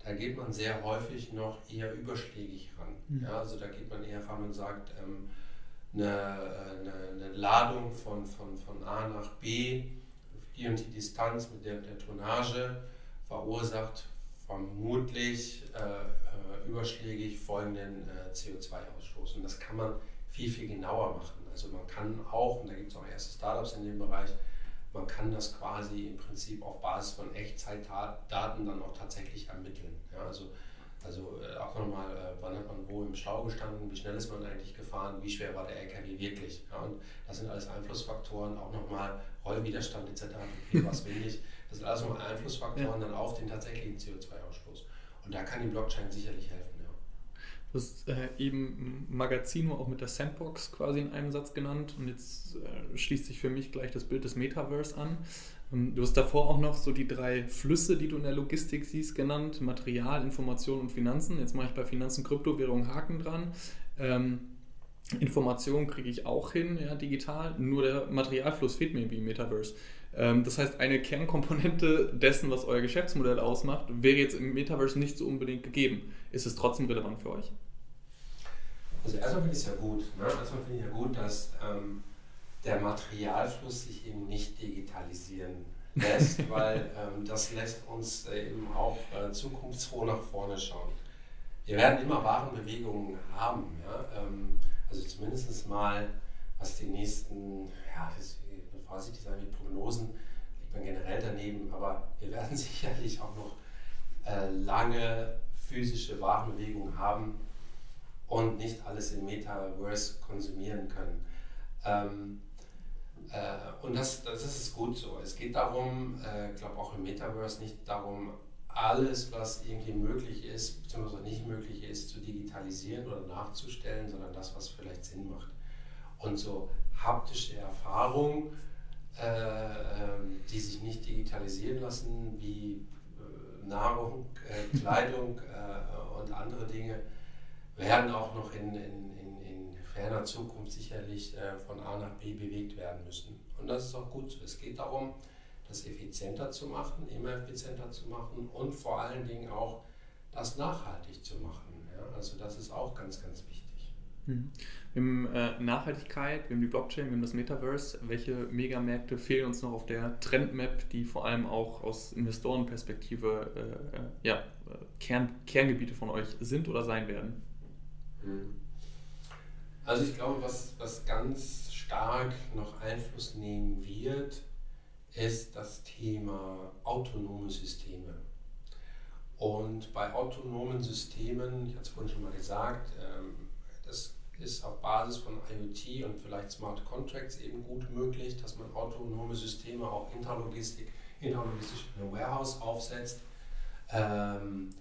da geht man sehr häufig noch eher überschlägig ran. Mhm. Ja, also da geht man eher ran und sagt, ähm, eine, eine, eine, Ladung von, von, von A nach B, die und die Distanz mit der, der Tonnage verursacht vermutlich äh, äh überschlägig folgenden äh, CO2-Ausstoß. Und das kann man viel, viel genauer machen. Also man kann auch, und da gibt es auch erste Startups in dem Bereich, man kann das quasi im Prinzip auf Basis von Echtzeitdaten dann auch tatsächlich ermitteln. Ja, also also äh, auch nochmal, äh, wann hat man wo im Stau gestanden, wie schnell ist man eigentlich gefahren, wie schwer war der LKW wirklich. Ja, und das sind alles Einflussfaktoren, auch nochmal Rollwiderstand etc., wie war es windig. Das sind alles nochmal Einflussfaktoren ja. dann auf den tatsächlichen CO2-Ausstoß. Und da kann die Blockchain sicherlich helfen. Ja. Du hast äh, eben Magazino auch mit der Sandbox quasi in einem Satz genannt und jetzt äh, schließt sich für mich gleich das Bild des Metaverse an. Ähm, du hast davor auch noch so die drei Flüsse, die du in der Logistik siehst, genannt: Material, Information und Finanzen. Jetzt mache ich bei Finanzen, Kryptowährung Haken dran. Ähm, Informationen kriege ich auch hin, ja, digital, nur der Materialfluss fehlt mir wie im Metaverse. Ähm, das heißt, eine Kernkomponente dessen, was euer Geschäftsmodell ausmacht, wäre jetzt im Metaverse nicht so unbedingt gegeben. Ist es trotzdem relevant für euch? Also erstmal finde ich es ja gut. Ne? Erstmal finde ich ja gut, dass ähm, der Materialfluss sich eben nicht digitalisieren lässt, weil ähm, das lässt uns eben auch äh, zukunftsfroh nach vorne schauen. Wir werden immer Warenbewegungen haben. Ja? Ähm, also zumindest mal, was die nächsten, ja, das, vorsichtig sein mit Prognosen, liegt man generell daneben, aber wir werden sicherlich auch noch äh, lange physische Warenbewegungen haben und nicht alles im Metaverse konsumieren können. Ähm, äh, und das, das ist gut so. Es geht darum, ich äh, glaube auch im Metaverse nicht darum, alles, was irgendwie möglich ist, beziehungsweise nicht möglich ist, zu digitalisieren oder nachzustellen, sondern das, was vielleicht Sinn macht. Und so haptische Erfahrungen, äh, ähm, die sich nicht digitalisieren lassen, wie äh, Nahrung, äh, Kleidung äh, und andere Dinge, werden auch noch in, in, in ferner Zukunft sicherlich äh, von A nach B bewegt werden müssen. Und das ist auch gut so. Es geht darum, das effizienter zu machen, immer effizienter zu machen und vor allen Dingen auch das nachhaltig zu machen. Ja? Also das ist auch ganz, ganz wichtig. Mhm. Wir haben äh, Nachhaltigkeit, wir haben die Blockchain, wir haben das Metaverse. Welche Megamärkte fehlen uns noch auf der Trendmap, die vor allem auch aus Investorenperspektive äh, äh ja, äh, Kern, Kerngebiete von euch sind oder sein werden? Mhm. Also ich glaube, was, was ganz stark noch Einfluss nehmen wird, ist das Thema autonome Systeme. Und bei autonomen Systemen, ich hatte es vorhin schon mal gesagt, ähm, das ist auf Basis von IoT und vielleicht Smart Contracts eben gut möglich, dass man autonome Systeme auch interlogistik, interlogistisch in einem Warehouse aufsetzt. Ähm,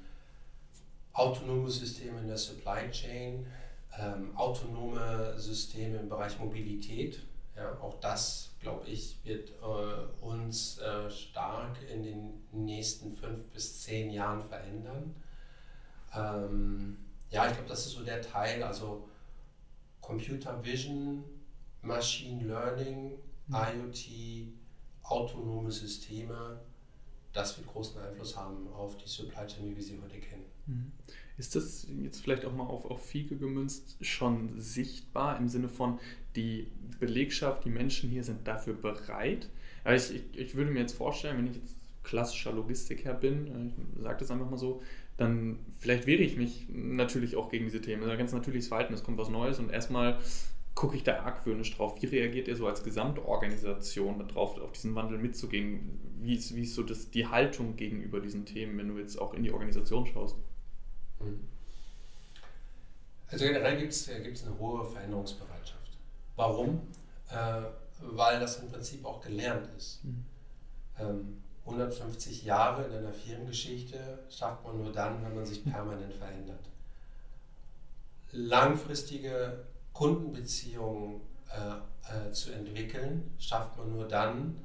autonome Systeme in der Supply Chain, ähm, autonome Systeme im Bereich Mobilität. Ja, auch das glaube ich, wird äh, uns äh, stark in den nächsten fünf bis zehn Jahren verändern. Ähm, ja, ich glaube, das ist so der Teil, also Computer Vision, Machine Learning, mhm. IoT, autonome Systeme, das wird großen Einfluss haben auf die Supply Chain, wie wir sie heute kennen. Mhm. Ist das jetzt vielleicht auch mal auf, auf Fiege gemünzt schon sichtbar im Sinne von, die Belegschaft, die Menschen hier sind dafür bereit? Also ich, ich, ich würde mir jetzt vorstellen, wenn ich jetzt klassischer Logistiker bin, äh, ich sage das einfach mal so, dann vielleicht wehre ich mich natürlich auch gegen diese Themen. Das ein ganz natürliches Verhalten, es kommt was Neues und erstmal gucke ich da argwöhnisch drauf. Wie reagiert ihr so als Gesamtorganisation darauf, auf diesen Wandel mitzugehen? Wie ist, wie ist so das, die Haltung gegenüber diesen Themen, wenn du jetzt auch in die Organisation schaust? Mhm. Also generell gibt es eine hohe Veränderungsbereitschaft. Warum? Äh, weil das im Prinzip auch gelernt ist. Mhm. Ähm, 150 Jahre in einer Firmengeschichte schafft man nur dann, wenn man sich permanent verändert. Langfristige Kundenbeziehungen äh, äh, zu entwickeln, schafft man nur dann,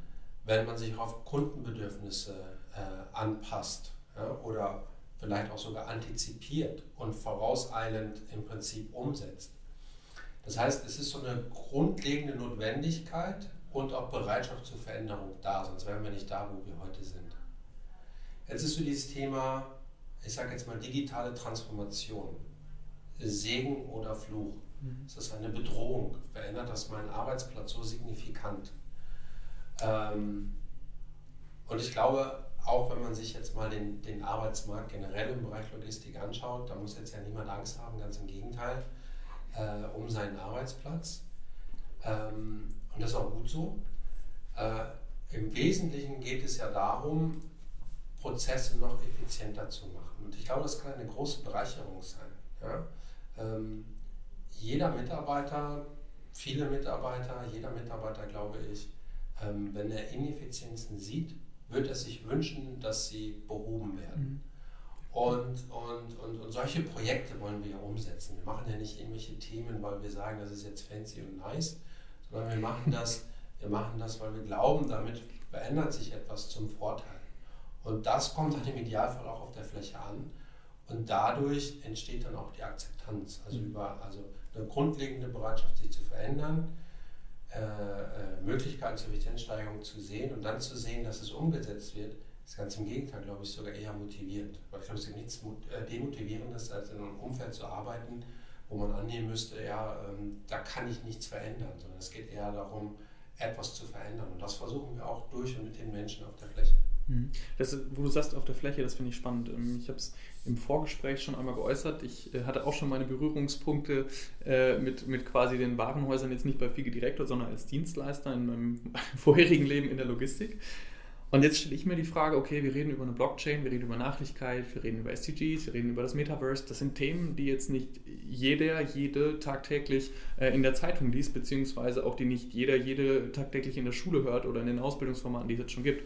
wenn man sich auf Kundenbedürfnisse äh, anpasst ja, oder vielleicht auch sogar antizipiert und vorauseilend im Prinzip umsetzt. Das heißt, es ist so eine grundlegende Notwendigkeit und auch Bereitschaft zur Veränderung da, sonst wären wir nicht da, wo wir heute sind. Jetzt ist so dieses Thema, ich sage jetzt mal digitale Transformation, Segen oder Fluch. Mhm. Ist das eine Bedrohung? Verändert das meinen Arbeitsplatz so signifikant? Ähm, und ich glaube, auch wenn man sich jetzt mal den, den Arbeitsmarkt generell im Bereich Logistik anschaut, da muss jetzt ja niemand Angst haben, ganz im Gegenteil, äh, um seinen Arbeitsplatz. Ähm, und das ist auch gut so. Äh, Im Wesentlichen geht es ja darum, Prozesse noch effizienter zu machen. Und ich glaube, das kann eine große Bereicherung sein. Ja? Ähm, jeder Mitarbeiter, viele Mitarbeiter, jeder Mitarbeiter, glaube ich, ähm, wenn er Ineffizienzen sieht, wird er sich wünschen, dass sie behoben werden. Mhm. Und, und, und, und solche Projekte wollen wir ja umsetzen. Wir machen ja nicht irgendwelche Themen, weil wir sagen, das ist jetzt fancy und nice, sondern wir machen das, wir machen das, weil wir glauben, damit verändert sich etwas zum Vorteil. Und das kommt dann im Idealfall auch auf der Fläche an. Und dadurch entsteht dann auch die Akzeptanz. Also, mhm. über, also eine grundlegende Bereitschaft, sich zu verändern, äh, äh, Möglichkeiten zur Effizienzsteigerung zu sehen und dann zu sehen, dass es umgesetzt wird, ist ganz im Gegenteil, glaube ich, sogar eher motivierend. Weil ich glaube, es gibt nichts äh, Demotivierendes, als in einem Umfeld zu arbeiten, wo man annehmen müsste, ja, ähm, da kann ich nichts verändern, sondern es geht eher darum, etwas zu verändern. Und das versuchen wir auch durch und mit den Menschen auf der Fläche. Mhm. Das, wo du sagst, auf der Fläche, das finde ich spannend. Ähm, ich habe es im Vorgespräch schon einmal geäußert. Ich äh, hatte auch schon meine Berührungspunkte äh, mit, mit quasi den Warenhäusern, jetzt nicht bei Fige Direktor, sondern als Dienstleister in meinem vorherigen Leben in der Logistik. Und jetzt stelle ich mir die Frage, okay, wir reden über eine Blockchain, wir reden über Nachhaltigkeit, wir reden über SDGs, wir reden über das Metaverse. Das sind Themen, die jetzt nicht jeder, jede tagtäglich äh, in der Zeitung liest, beziehungsweise auch die nicht jeder, jede tagtäglich in der Schule hört oder in den Ausbildungsformaten, die es jetzt schon gibt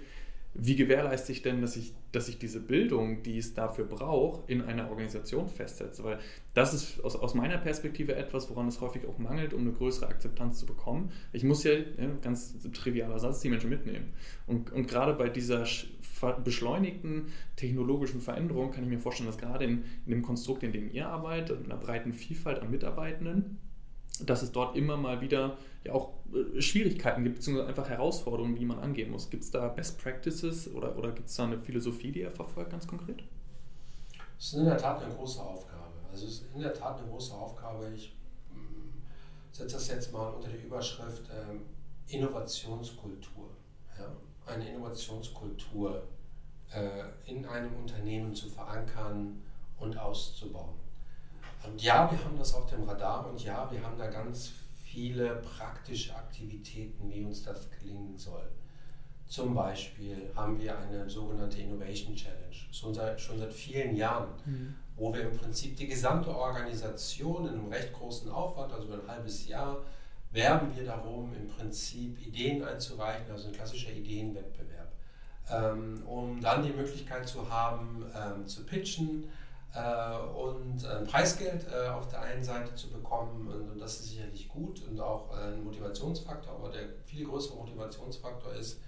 wie gewährleiste ich denn, dass ich, dass ich diese Bildung, die es dafür braucht, in einer Organisation festsetze? Weil das ist aus, aus meiner Perspektive etwas, woran es häufig auch mangelt, um eine größere Akzeptanz zu bekommen. Ich muss ja, ja ganz trivialer Satz, die Menschen mitnehmen. Und, und gerade bei dieser beschleunigten technologischen Veränderung kann ich mir vorstellen, dass gerade in, in dem Konstrukt, in dem ihr arbeitet, in einer breiten Vielfalt an Mitarbeitenden, dass es dort immer mal wieder ja auch äh, Schwierigkeiten gibt, beziehungsweise einfach Herausforderungen, die man angehen muss. Gibt es da Best Practices oder, oder gibt es da eine Philosophie, die er verfolgt, ganz konkret? Es ist in der Tat eine große Aufgabe. Also es ist in der Tat eine große Aufgabe. Ich mm, setze das jetzt mal unter die Überschrift ähm, Innovationskultur. Ja? Eine Innovationskultur äh, in einem Unternehmen zu verankern und auszubauen. Und ja, wir haben das auf dem Radar und ja, wir haben da ganz viele praktische Aktivitäten, wie uns das gelingen soll. Zum Beispiel haben wir eine sogenannte Innovation Challenge, schon seit, schon seit vielen Jahren, mhm. wo wir im Prinzip die gesamte Organisation in einem recht großen Aufwand, also ein halbes Jahr, werben wir darum, im Prinzip Ideen einzureichen, also ein klassischer Ideenwettbewerb, ähm, um dann die Möglichkeit zu haben, ähm, zu pitchen, und ein Preisgeld äh, auf der einen Seite zu bekommen. Und das ist sicherlich gut und auch ein Motivationsfaktor. Aber der viel größere Motivationsfaktor ist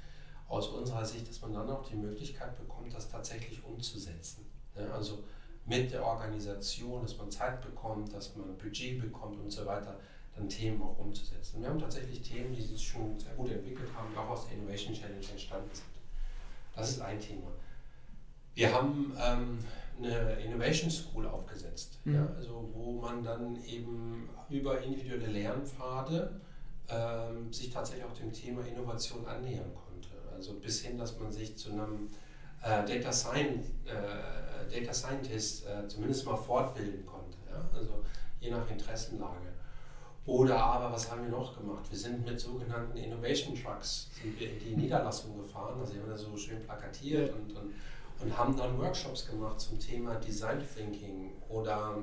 aus unserer Sicht, dass man dann auch die Möglichkeit bekommt, das tatsächlich umzusetzen. Also mit der Organisation, dass man Zeit bekommt, dass man Budget bekommt und so weiter, dann Themen auch umzusetzen. Und wir haben tatsächlich Themen, die sich schon sehr gut entwickelt haben, auch aus der Innovation Challenge entstanden sind. Das ist ein Thema. Wir haben ähm, eine Innovation School aufgesetzt, mhm. ja, also wo man dann eben über individuelle Lernpfade ähm, sich tatsächlich auch dem Thema Innovation annähern konnte. Also bis hin, dass man sich zu einem äh, Data, Science, äh, Data Scientist äh, zumindest mal fortbilden konnte, ja, also je nach Interessenlage. Oder aber, was haben wir noch gemacht? Wir sind mit sogenannten Innovation Trucks sind wir in die Niederlassung gefahren, also wir haben das so schön plakatiert und, und und haben dann Workshops gemacht zum Thema Design Thinking oder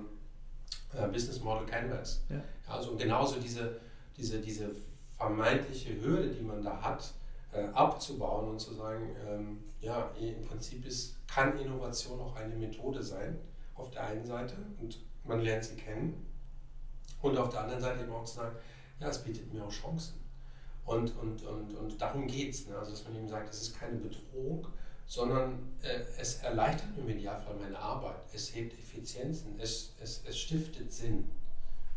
äh, Business Model Canvas. Ja. Also genauso diese, diese, diese vermeintliche Hürde, die man da hat, äh, abzubauen und zu sagen, ähm, ja, im Prinzip ist, kann Innovation auch eine Methode sein, auf der einen Seite, und man lernt sie kennen, und auf der anderen Seite eben auch zu sagen, ja, es bietet mir auch Chancen. Und, und, und, und darum geht es. Ne? Also, dass man eben sagt, es ist keine Bedrohung, sondern äh, es erleichtert im Idealfall meine Arbeit, es hebt Effizienzen, es, es, es stiftet Sinn.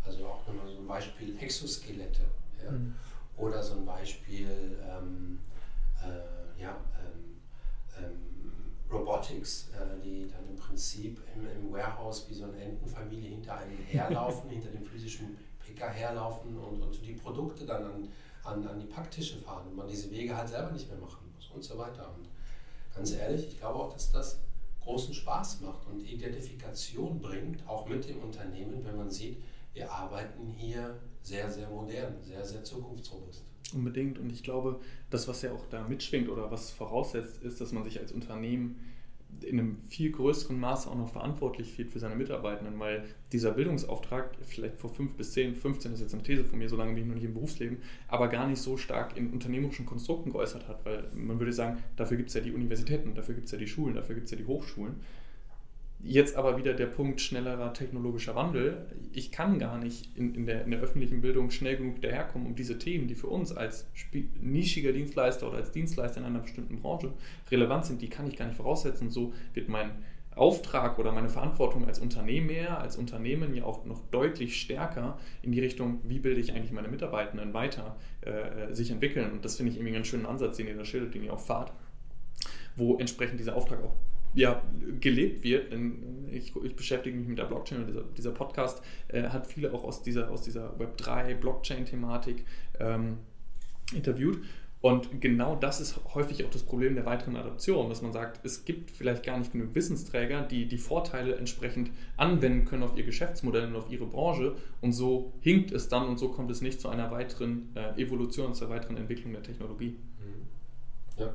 Also auch nochmal so ein Beispiel Exoskelette ja? Mhm. oder so ein Beispiel ähm, äh, ja, ähm, ähm, Robotics, äh, die dann im Prinzip im, im, Warehouse wie so eine Entenfamilie hinter einem herlaufen, hinter dem physischen Picker herlaufen und, und die Produkte dann an, an, an die Packtische fahren und man diese Wege halt selber nicht mehr machen muss und so weiter. Und ganz ehrlich, ich glaube auch, dass das großen Spaß macht und Identifikation bringt, auch mit dem Unternehmen, wenn man sieht, wir arbeiten hier sehr, sehr modern, sehr, sehr zukunftsrobust. Unbedingt. Und ich glaube, das, was ja auch da mitschwingt oder was voraussetzt, ist, dass man sich als Unternehmen in einem viel größeren Maße auch noch verantwortlich fühlt für seine Mitarbeitenden, weil dieser Bildungsauftrag vielleicht vor 5 bis 10, 15 ist jetzt eine These von mir, so lange bin ich noch nicht im Berufsleben, aber gar nicht so stark in unternehmerischen Konstrukten geäußert hat, weil man würde sagen, dafür gibt es ja die Universitäten, dafür gibt es ja die Schulen, dafür gibt es ja die Hochschulen. Jetzt aber wieder der Punkt schnellerer technologischer Wandel. Ich kann gar nicht in, in, der, in der öffentlichen Bildung schnell genug daherkommen, um diese Themen, die für uns als nischiger Dienstleister oder als Dienstleister in einer bestimmten Branche relevant sind, die kann ich gar nicht voraussetzen. So wird mein Auftrag oder meine Verantwortung als Unternehmer, als Unternehmen ja auch noch deutlich stärker in die Richtung, wie bilde ich eigentlich meine Mitarbeitenden weiter, äh, sich entwickeln. Und das finde ich irgendwie einen ganz schönen Ansatz, den ihr da schildert, den ihr auch fahrt, wo entsprechend dieser Auftrag auch ja, gelebt wird. Denn ich, ich, beschäftige mich mit der Blockchain und dieser, dieser Podcast äh, hat viele auch aus dieser, aus dieser Web3-Blockchain-Thematik ähm, interviewt. Und genau das ist häufig auch das Problem der weiteren Adoption, dass man sagt, es gibt vielleicht gar nicht genug Wissensträger, die die Vorteile entsprechend anwenden können auf ihr Geschäftsmodell und auf ihre Branche. Und so hinkt es dann und so kommt es nicht zu einer weiteren äh, Evolution, zur weiteren Entwicklung der Technologie. Mhm. Ja.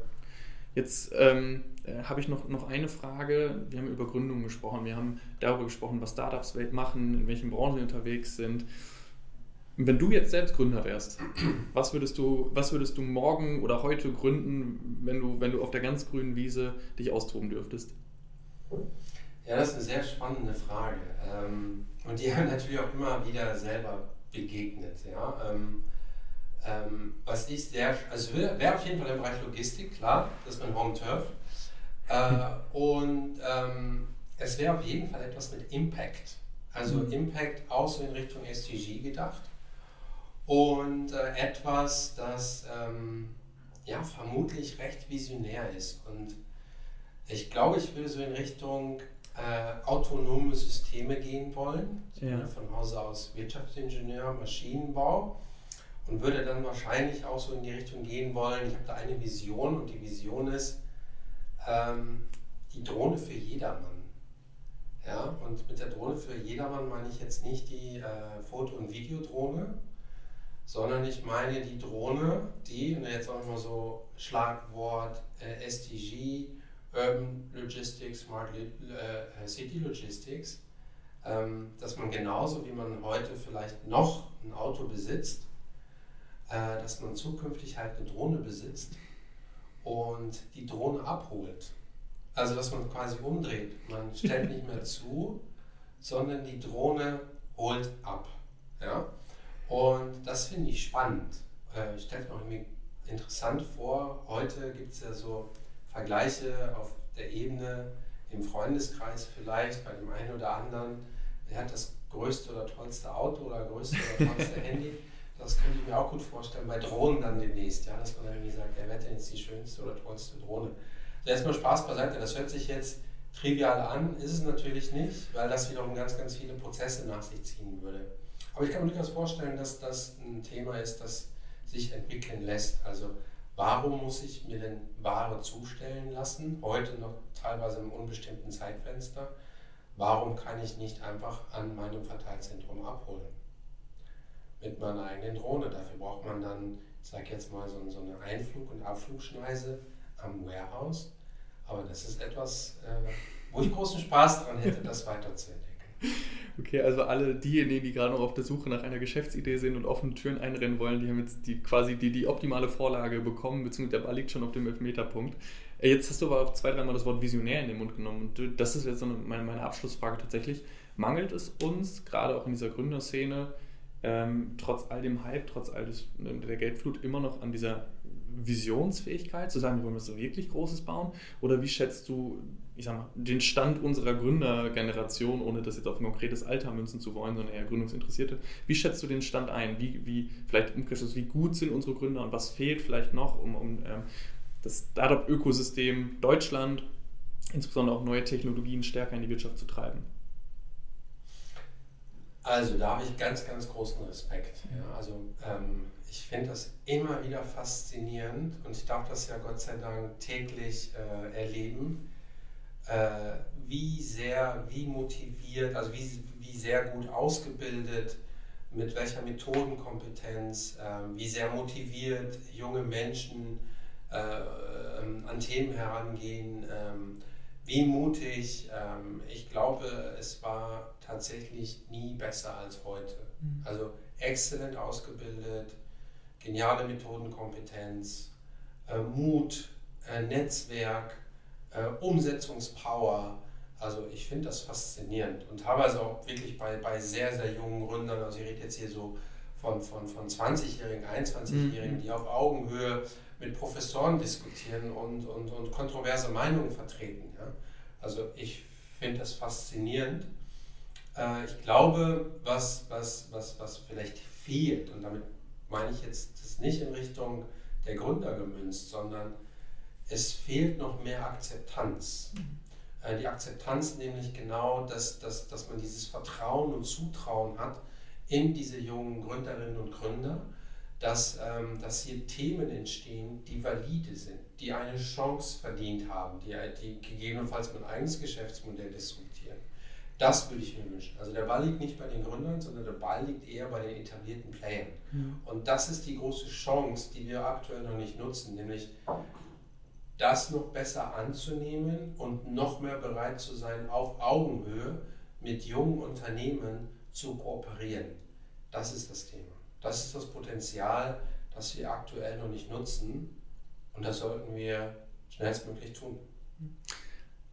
Jetzt ähm, äh, habe ich noch, noch eine Frage. Wir haben über Gründungen gesprochen, wir haben darüber gesprochen, was Startups machen, in welchen Branchen sie unterwegs sind. Wenn du jetzt selbst Gründer wärst, was würdest du, was würdest du morgen oder heute gründen, wenn du, wenn du auf der ganz grünen Wiese dich austoben dürftest? Ja, das ist eine sehr spannende Frage. Ähm, und die haben natürlich auch immer wieder selber begegnet. Ja? Ähm, ähm, was ich sehr, also wäre auf jeden Fall im Bereich Logistik, klar, das ist mein Home Turf. Äh, und es wäre auf jeden Fall etwas mit Impact. Also mhm. Impact auch so in Richtung SDG gedacht und äh, etwas, das ähm, ja vermutlich recht visionär ist. Und ich glaube, ich würde so in Richtung äh, autonome Systeme gehen wollen. Ich ja. bin von Hause aus Wirtschaftsingenieur, Maschinenbau und würde dann wahrscheinlich auch so in die Richtung gehen wollen. Ich habe da eine Vision und die Vision ist ähm, die Drohne für jedermann. Ja, und mit der Drohne für jedermann meine ich jetzt nicht die äh, Foto- und Videodrohne, sondern ich meine die Drohne, die, und jetzt auch mal so Schlagwort äh, SDG, Urban Logistics, Smart äh, City Logistics, ähm, dass man genauso wie man heute vielleicht noch ein Auto besitzt, äh, dass man zukünftig halt eine Drohne besitzt und die Drohne abholt. Also dass man quasi umdreht. Man stellt nicht mehr zu, sondern die Drohne holt ab. Ja? Und das finde ich spannend. Äh, ich stelle mir auch irgendwie interessant vor. Heute gibt es ja so Vergleiche auf der Ebene im Freundeskreis vielleicht bei dem einen oder anderen. Wer hat das größte oder tollste Auto oder größte oder tollste Handy? Das könnte ich mir auch gut vorstellen bei Drohnen dann demnächst, ja, dass man dann irgendwie sagt, hat denn jetzt die schönste oder tollste Drohne? Also erstmal Spaß beiseite, das hört sich jetzt trivial an, ist es natürlich nicht, weil das wiederum ganz, ganz viele Prozesse nach sich ziehen würde. Aber ich kann mir durchaus vorstellen, dass das ein Thema ist, das sich entwickeln lässt. Also warum muss ich mir denn Ware zustellen lassen, heute noch teilweise im unbestimmten Zeitfenster? Warum kann ich nicht einfach an meinem Verteilzentrum abholen? Mit meiner eigenen Drohne. Dafür braucht man dann, ich sage jetzt mal, so, so eine Einflug- und Abflugschneise am Warehouse. Aber das ist etwas, äh, wo ich großen Spaß daran hätte, das weiterzuentwickeln. Okay, also alle diejenigen, die gerade noch auf der Suche nach einer Geschäftsidee sind und offene Türen einrennen wollen, die haben jetzt die, quasi die, die optimale Vorlage bekommen, beziehungsweise der Ball liegt schon auf dem Elfmeterpunkt. Äh, jetzt hast du aber auch zwei, dreimal das Wort visionär in den Mund genommen. Und das ist jetzt so meine, meine Abschlussfrage tatsächlich. Mangelt es uns, gerade auch in dieser Gründerszene, ähm, trotz all dem Hype, trotz all des, der Geldflut, immer noch an dieser Visionsfähigkeit, zu sagen, wir wollen was so wirklich Großes bauen? Oder wie schätzt du ich sag mal, den Stand unserer Gründergeneration, ohne das jetzt auf ein konkretes Alter münzen zu wollen, sondern eher Gründungsinteressierte. Wie schätzt du den Stand ein? Wie, wie vielleicht umkehrschluss, wie gut sind unsere Gründer und was fehlt vielleicht noch, um, um ähm, das Startup-Ökosystem Deutschland, insbesondere auch neue Technologien stärker in die Wirtschaft zu treiben? Also da habe ich ganz, ganz großen Respekt. Ja, also ähm, ich finde das immer wieder faszinierend und ich darf das ja Gott sei Dank täglich äh, erleben äh, wie sehr, wie motiviert, also wie, wie sehr gut ausgebildet, mit welcher Methodenkompetenz, äh, wie sehr motiviert junge Menschen äh, ähm, an Themen herangehen, ähm, wie mutig. Ähm, ich glaube, es war tatsächlich nie besser als heute. Mhm. Also exzellent ausgebildet, geniale Methodenkompetenz, äh, Mut, äh, Netzwerk, äh, Umsetzungspower, Also ich finde das faszinierend und teilweise auch wirklich bei, bei sehr, sehr jungen Gründern, also ich rede jetzt hier so von, von, von 20-Jährigen, 21-Jährigen, mhm. die auf Augenhöhe mit Professoren diskutieren und, und, und kontroverse Meinungen vertreten. Ja? Also ich finde das faszinierend. Äh, ich glaube, was, was, was, was vielleicht fehlt, und damit meine ich jetzt das nicht in Richtung der Gründer gemünzt, sondern es fehlt noch mehr Akzeptanz. Mhm. Äh, die Akzeptanz nämlich genau, dass, dass, dass man dieses Vertrauen und Zutrauen hat in diese jungen Gründerinnen und Gründer, dass, ähm, dass hier Themen entstehen, die valide sind, die eine Chance verdient haben, die, die gegebenenfalls mein eigenes Geschäftsmodell disruptieren. Das würde ich mir wünschen. Also der Ball liegt nicht bei den Gründern, sondern der Ball liegt eher bei den etablierten Playern. Mhm. Und das ist die große Chance, die wir aktuell noch nicht nutzen, nämlich das noch besser anzunehmen und noch mehr bereit zu sein, auf Augenhöhe mit jungen Unternehmen zu kooperieren. Das ist das Thema. Das ist das Potenzial, das wir aktuell noch nicht nutzen und das sollten wir schnellstmöglich tun.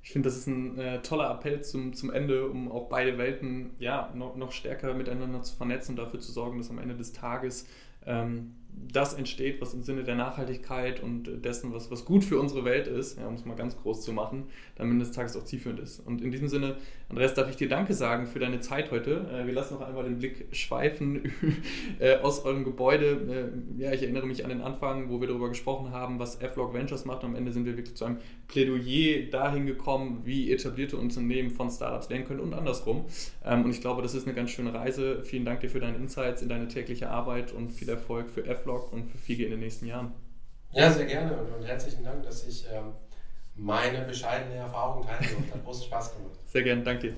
Ich finde, das ist ein äh, toller Appell zum, zum Ende, um auch beide Welten ja, noch, noch stärker miteinander zu vernetzen und dafür zu sorgen, dass am Ende des Tages ähm, das entsteht, was im Sinne der Nachhaltigkeit und dessen, was, was gut für unsere Welt ist, ja, um es mal ganz groß zu machen, dann des Tages auch zielführend ist. Und in diesem Sinne, Andreas, darf ich dir Danke sagen für deine Zeit heute. Äh, wir lassen noch einmal den Blick schweifen äh, aus eurem Gebäude. Äh, ja, ich erinnere mich an den Anfang, wo wir darüber gesprochen haben, was F-Log Ventures macht. Am Ende sind wir wirklich zu einem Plädoyer dahin gekommen, wie etablierte Unternehmen von Startups lernen können und andersrum. Ähm, und ich glaube, das ist eine ganz schöne Reise. Vielen Dank dir für deine Insights in deine tägliche Arbeit und viel Erfolg für F-Log und für FIGE in den nächsten Jahren. Ja, sehr gerne und, und herzlichen Dank, dass ich ähm, meine bescheidene Erfahrung teilen durfte. Hat großen Spaß gemacht. Sehr gerne, danke dir.